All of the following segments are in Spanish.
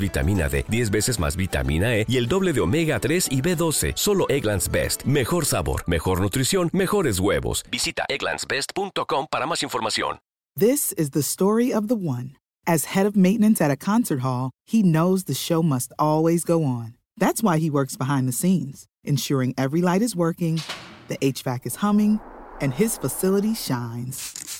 vitamina D, 10 veces más vitamina E y el doble de omega 3 y B12. Solo Egglands Best. Mejor sabor, mejor nutrición, mejores huevos. Visita egglandsbest.com para más información. This is the story of the one. As head of maintenance at a concert hall, he knows the show must always go on. That's why he works behind the scenes, ensuring every light is working, the HVAC is humming, and his facility shines.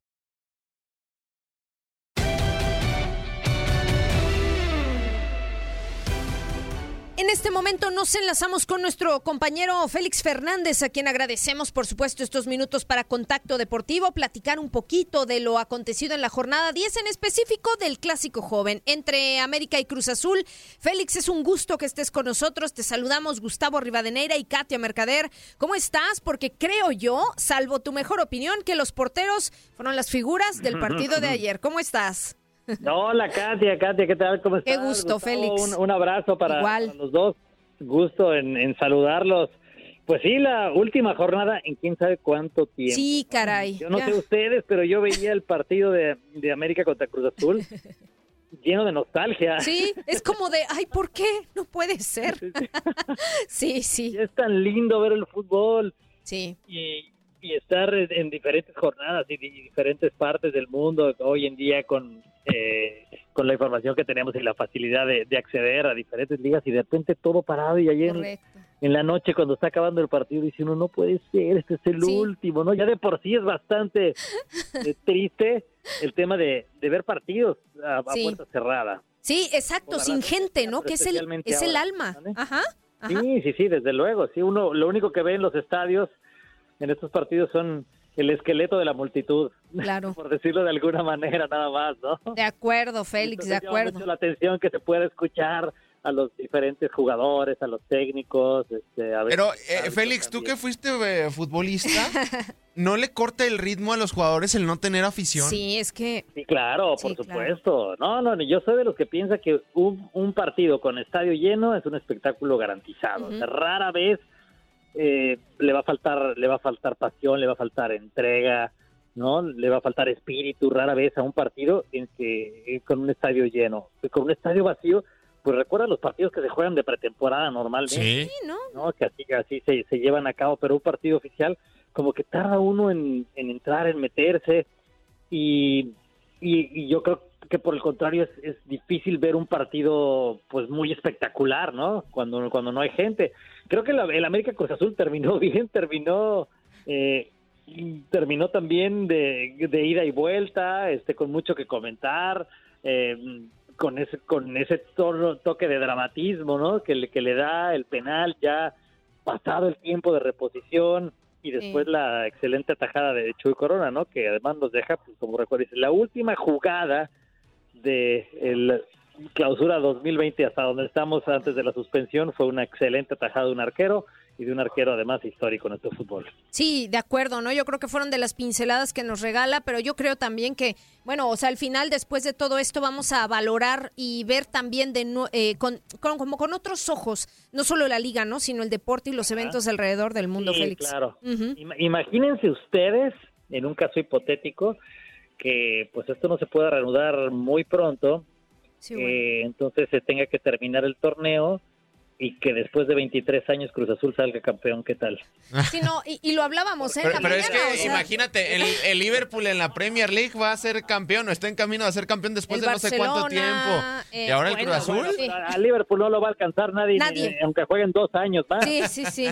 En este momento nos enlazamos con nuestro compañero Félix Fernández, a quien agradecemos, por supuesto, estos minutos para Contacto Deportivo, platicar un poquito de lo acontecido en la jornada 10, en específico del Clásico Joven entre América y Cruz Azul. Félix, es un gusto que estés con nosotros. Te saludamos Gustavo Rivadeneira y Katia Mercader. ¿Cómo estás? Porque creo yo, salvo tu mejor opinión, que los porteros fueron las figuras del partido de ayer. ¿Cómo estás? Hola, Katia, Katia, ¿qué tal? ¿Cómo estás? Qué gusto, Félix. Un, abrazo para, para, los dos. Gusto en, en, saludarlos. Pues sí, la última jornada en quién sabe cuánto tiempo. Sí, caray. Yo no sé ustedes, pero yo veía el partido de, de América contra Cruz Azul lleno de nostalgia. Sí, es como de, ay, ¿por qué? No puede ser. sí, sí. es tan lindo ver el fútbol. Sí. Y, y estar en diferentes jornadas y diferentes partes del mundo hoy en día con, eh, con la información que tenemos y la facilidad de, acceder a diferentes ligas y de repente todo parado y ayer en, la noche cuando está acabando el partido dice uno no puede ser, este es el último, ¿no? Ya de por sí es bastante eh, triste el tema de, ver partidos a, puerta cerrada. Sí, exacto, sin gente, ¿no? Que es el, es el alma. Ajá, Sí, sí, sí, desde luego. Sí, uno lo único que ve en los estadios en estos partidos son el esqueleto de la multitud. Claro. Por decirlo de alguna manera, nada más, ¿no? De acuerdo, Félix, de acuerdo. Mucho la atención que se puede escuchar a los diferentes jugadores, a los técnicos. Este, a Pero, eh, Félix, tú que fuiste eh, futbolista, ¿no le corta el ritmo a los jugadores el no tener afición? Sí, es que... Sí, claro, por supuesto. No, no, yo soy de los que piensa que un, un, partido con estadio lleno es un espectáculo garantizado. rara vez eh, le va a faltar le va a faltar pasión, le va a faltar entrega, ¿no? Le va a faltar espíritu rara vez a un partido en que eh, con un estadio lleno, con un estadio vacío, pues recuerda los partidos que se juegan de pretemporada normalmente, sí. ¿no? Que así así se, se, llevan a cabo, pero un partido oficial como que tarda uno en, entrar, en meterse y, y, yo creo que por el contrario es, es, difícil ver un partido pues muy espectacular, ¿no? Cuando, cuando no hay gente creo que el América Cruz Azul terminó bien, terminó eh, terminó también de, ida y vuelta, este con mucho que comentar, eh, con ese con ese toque de dramatismo, ¿no? Que le, que le da el penal ya pasado el tiempo de reposición y después la excelente atajada de Chuy Corona, ¿no? Que además nos deja, pues, como recuerdas, la última jugada de el clausura 2020 hasta donde estamos antes de la suspensión fue una excelente atajada de un arquero y de un arquero además histórico en este fútbol. Sí, de acuerdo, ¿no? Yo creo que fueron de las pinceladas que nos regala, pero yo creo también que, bueno, o sea, al final, después de todo esto, vamos a valorar y ver también de eh, con, como con otros ojos, no solo la liga, ¿no? Sino el deporte y los eventos alrededor del mundo, sí, Félix. Claro. Imagínense ustedes, en un caso hipotético, que pues esto no se pueda reanudar muy pronto, entonces se tenga que terminar el torneo y que después de 23 años Cruz Azul salga campeón, ¿qué tal? Sí, no, y, y lo hablábamos, ¿eh? Pero, es que o sea, imagínate, el, el Liverpool en la Premier League va a ser campeón o está en camino a ser campeón después El de no sé cuánto tiempo. eh, y ahora el bueno, Cruz Azul. bueno, sí. A Liverpool no lo va a alcanzar nadie, Nadie. ni- aunque jueguen dos años más. Sí, sí, sí.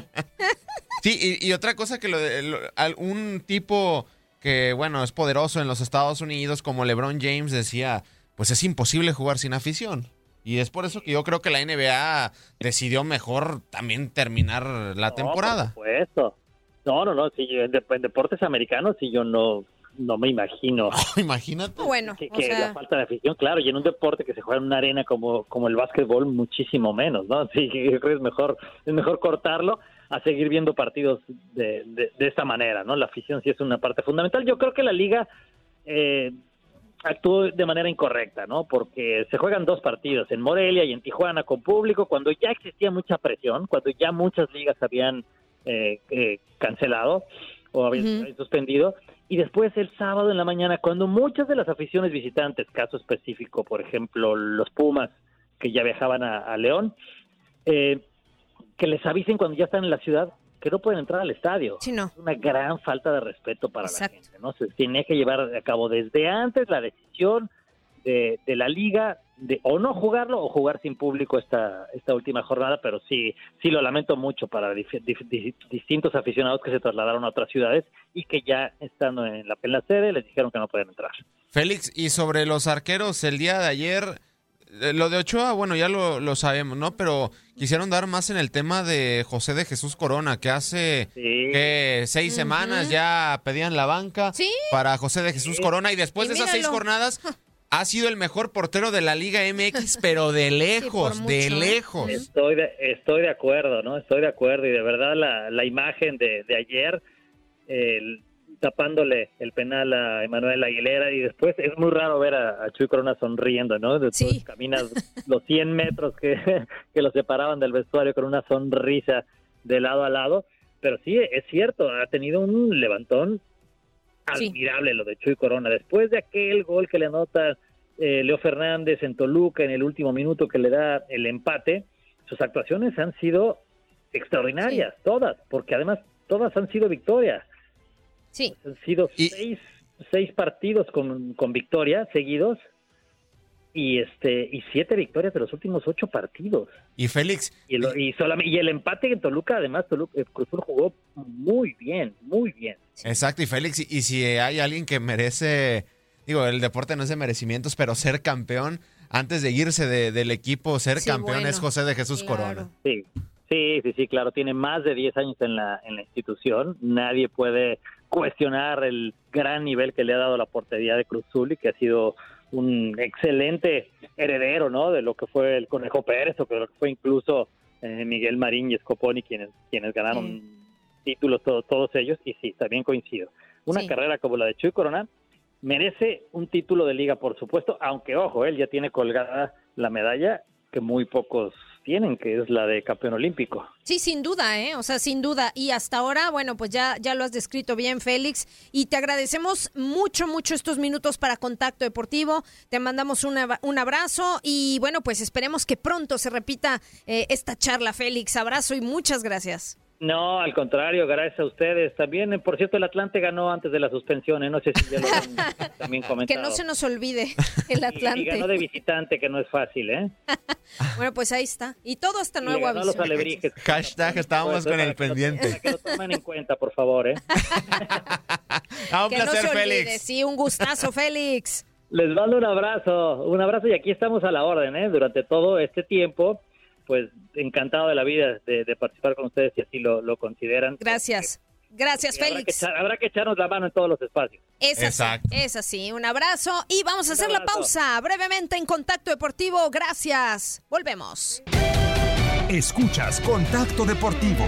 Sí, y, y otra cosa que lo de, lo- al- un tipo que, bueno, es poderoso en los Estados Unidos, como LeBron James, decía, pues es imposible jugar sin afición. Y es por eso que yo creo que la NBA decidió mejor también terminar la No, temporada. por supuesto. No, no, no, sí, en, dep- en deportes americanos sí yo no, no me imagino Imagínate. Bueno, que, o que sea, la falta de afición, claro, y en un deporte que se juega en una arena como, como el básquetbol, muchísimo menos, ¿no? Sí, yo creo que es mejor, es mejor cortarlo a seguir viendo partidos de, de, de esta manera, ¿no? La afición sí es una parte fundamental. Yo creo que la liga eh, actuó de manera incorrecta, ¿no? Porque se juegan dos partidos, en Morelia y en Tijuana con público, cuando ya existía mucha presión, cuando ya muchas ligas habían eh, eh, cancelado o habían suspendido, y después el sábado en la mañana, cuando muchas de las aficiones visitantes, caso específico, por ejemplo, los Pumas, que ya viajaban a, a León, eh, que les avisen cuando ya están en la ciudad que no pueden entrar al estadio sí, no. es una gran falta de respeto para Exacto. la gente, ¿no? Se tiene que llevar a cabo desde antes la decisión de, de la liga de o no jugarlo o jugar sin público esta esta última jornada, pero sí sí lo lamento mucho para dif- dif- di- distintos aficionados que se trasladaron a otras ciudades y que ya estando en la, en la sede les dijeron que no pueden entrar. Félix, y sobre los arqueros, el día de ayer, lo de Ochoa, bueno, ya lo, lo sabemos, ¿no? Pero quisieron dar más en el tema de José de Jesús Corona, que hace Sí. que seis semanas ya pedían la banca Sí. para José de Jesús Corona y después Y de esas seis jornadas ha sido el mejor portero de la Liga MX, pero de lejos, de ¿eh? lejos. Estoy de, estoy de acuerdo, ¿no? Estoy de acuerdo y de verdad la, la imagen de, de ayer el- tapándole el penal a Emanuel Aguilera y después es muy raro ver a, a Chuy Corona sonriendo, ¿no? Después Sí. caminas los 100 metros que, que lo separaban del vestuario con una sonrisa de lado a lado, pero sí, es cierto, ha tenido un levantón Sí. admirable lo de Chuy Corona. Después de aquel gol que le anota eh, Leo Fernández en Toluca en el último minuto que le da el empate, sus actuaciones han sido extraordinarias, todas, porque además todas han sido victorias. Sí. Han sido Y- seis, seis partidos con, con victoria seguidos y este y siete victorias de los últimos ocho partidos. Y Félix, Y el, y solamente, y el empate en Toluca, además, Toluca, eh, Cruz Azul jugó muy bien, muy bien. exacto, y Félix, y, y si hay alguien que merece, digo, el deporte no es de merecimientos, pero ser campeón, antes de irse de- del equipo, ser Sí, campeón bueno, es José de Jesús claro. Corona. Sí, sí, sí, sí, claro. Tiene más de 10 años en la, en la institución. Nadie puede cuestionar el gran nivel que le ha dado la portería de Cruz y que ha sido un excelente heredero, ¿no? De lo que fue el Conejo Pérez o que lo que fue incluso eh, Miguel Marín y Scoponi quienes, quienes ganaron títulos to- todos ellos. Y sí, también coincido. Una Sí. carrera como la de Chuy Corona merece un título de liga, por supuesto, aunque ojo, él ya tiene colgada la medalla que muy pocos tienen, que es la de campeón olímpico. Sí, sin duda, ¿eh? O sea, sin duda. Y hasta ahora, bueno, pues ya, ya lo has descrito bien, Félix. Y te agradecemos mucho, mucho estos minutos para Contacto Deportivo. Te mandamos un ab- un abrazo y, bueno, pues esperemos que pronto se repita eh, esta charla, Félix. Abrazo y muchas gracias. No, al contrario, gracias a ustedes. También, por cierto, el Atlante ganó antes de la suspensión, ¿eh? no sé si ya lo han también Que comentado. no se nos olvide el Y- Y, Atlante. ganó de visitante, que no es fácil, ¿eh? Bueno, pues ahí está. Y todo hasta nuevo aviso. los alebrijes. Hashtag estábamos con el que pendiente. Que lo tomen en cuenta, por favor, ¿eh? Ah, un Que no placer, se olvide. Félix. Sí, un gustazo, Félix. Les mando un abrazo, un abrazo y aquí estamos a la orden, ¿eh? Durante todo este tiempo, pues encantado de la vida de, de participar con ustedes si así lo, lo consideran. Gracias. Gracias, Y habrá que, Félix. echar- habrá que echarnos la mano en todos los espacios. Es así, Exacto. es así. Un abrazo y vamos a Un hacer la pausa brevemente en Contacto Deportivo. Gracias. Volvemos. Escuchas Contacto Deportivo.